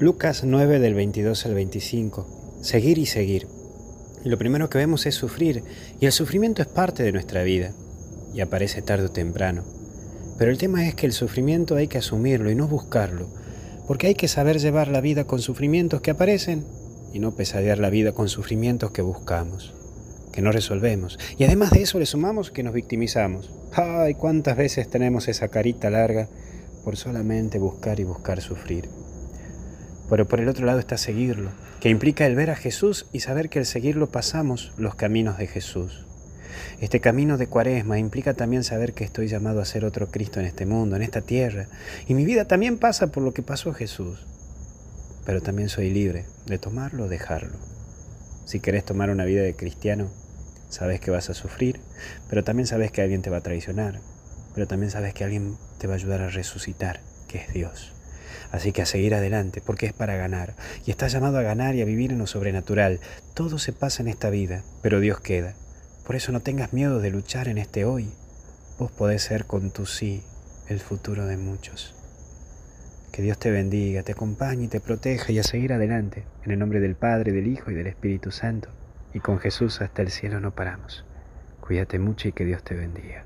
Lucas 9 del 22 al 25. Seguir y seguir. lo primero que vemos es sufrir, y el sufrimiento es parte de nuestra vida, y aparece tarde o temprano. Pero el tema es que el sufrimiento hay que asumirlo y no buscarlo, porque hay que saber llevar la vida con sufrimientos que aparecen y no pesadear la vida con sufrimientos que buscamos, que no resolvemos. Y además de eso le sumamos que nos victimizamos. Ay, cuántas veces tenemos esa carita larga por solamente buscar y buscar sufrir. Pero por el otro lado está seguirlo, que implica el ver a Jesús y saber que al seguirlo pasamos los caminos de Jesús. Este camino de cuaresma implica también saber que estoy llamado a ser otro Cristo en este mundo, en esta tierra, y mi vida también pasa por lo que pasó Jesús. Pero también soy libre de tomarlo o dejarlo. Si querés tomar una vida de cristiano, sabes que vas a sufrir, pero también sabes que alguien te va a traicionar, pero también sabes que alguien te va a ayudar a resucitar, que es Dios. Así que a seguir adelante, porque es para ganar. Y estás llamado a ganar y a vivir en lo sobrenatural. Todo se pasa en esta vida, pero Dios queda. Por eso no tengas miedo de luchar en este hoy. Vos podés ser con tu sí el futuro de muchos. Que Dios te bendiga, te acompañe y te proteja y a seguir adelante. En el nombre del Padre, del Hijo y del Espíritu Santo. Y con Jesús hasta el cielo no paramos. Cuídate mucho y que Dios te bendiga.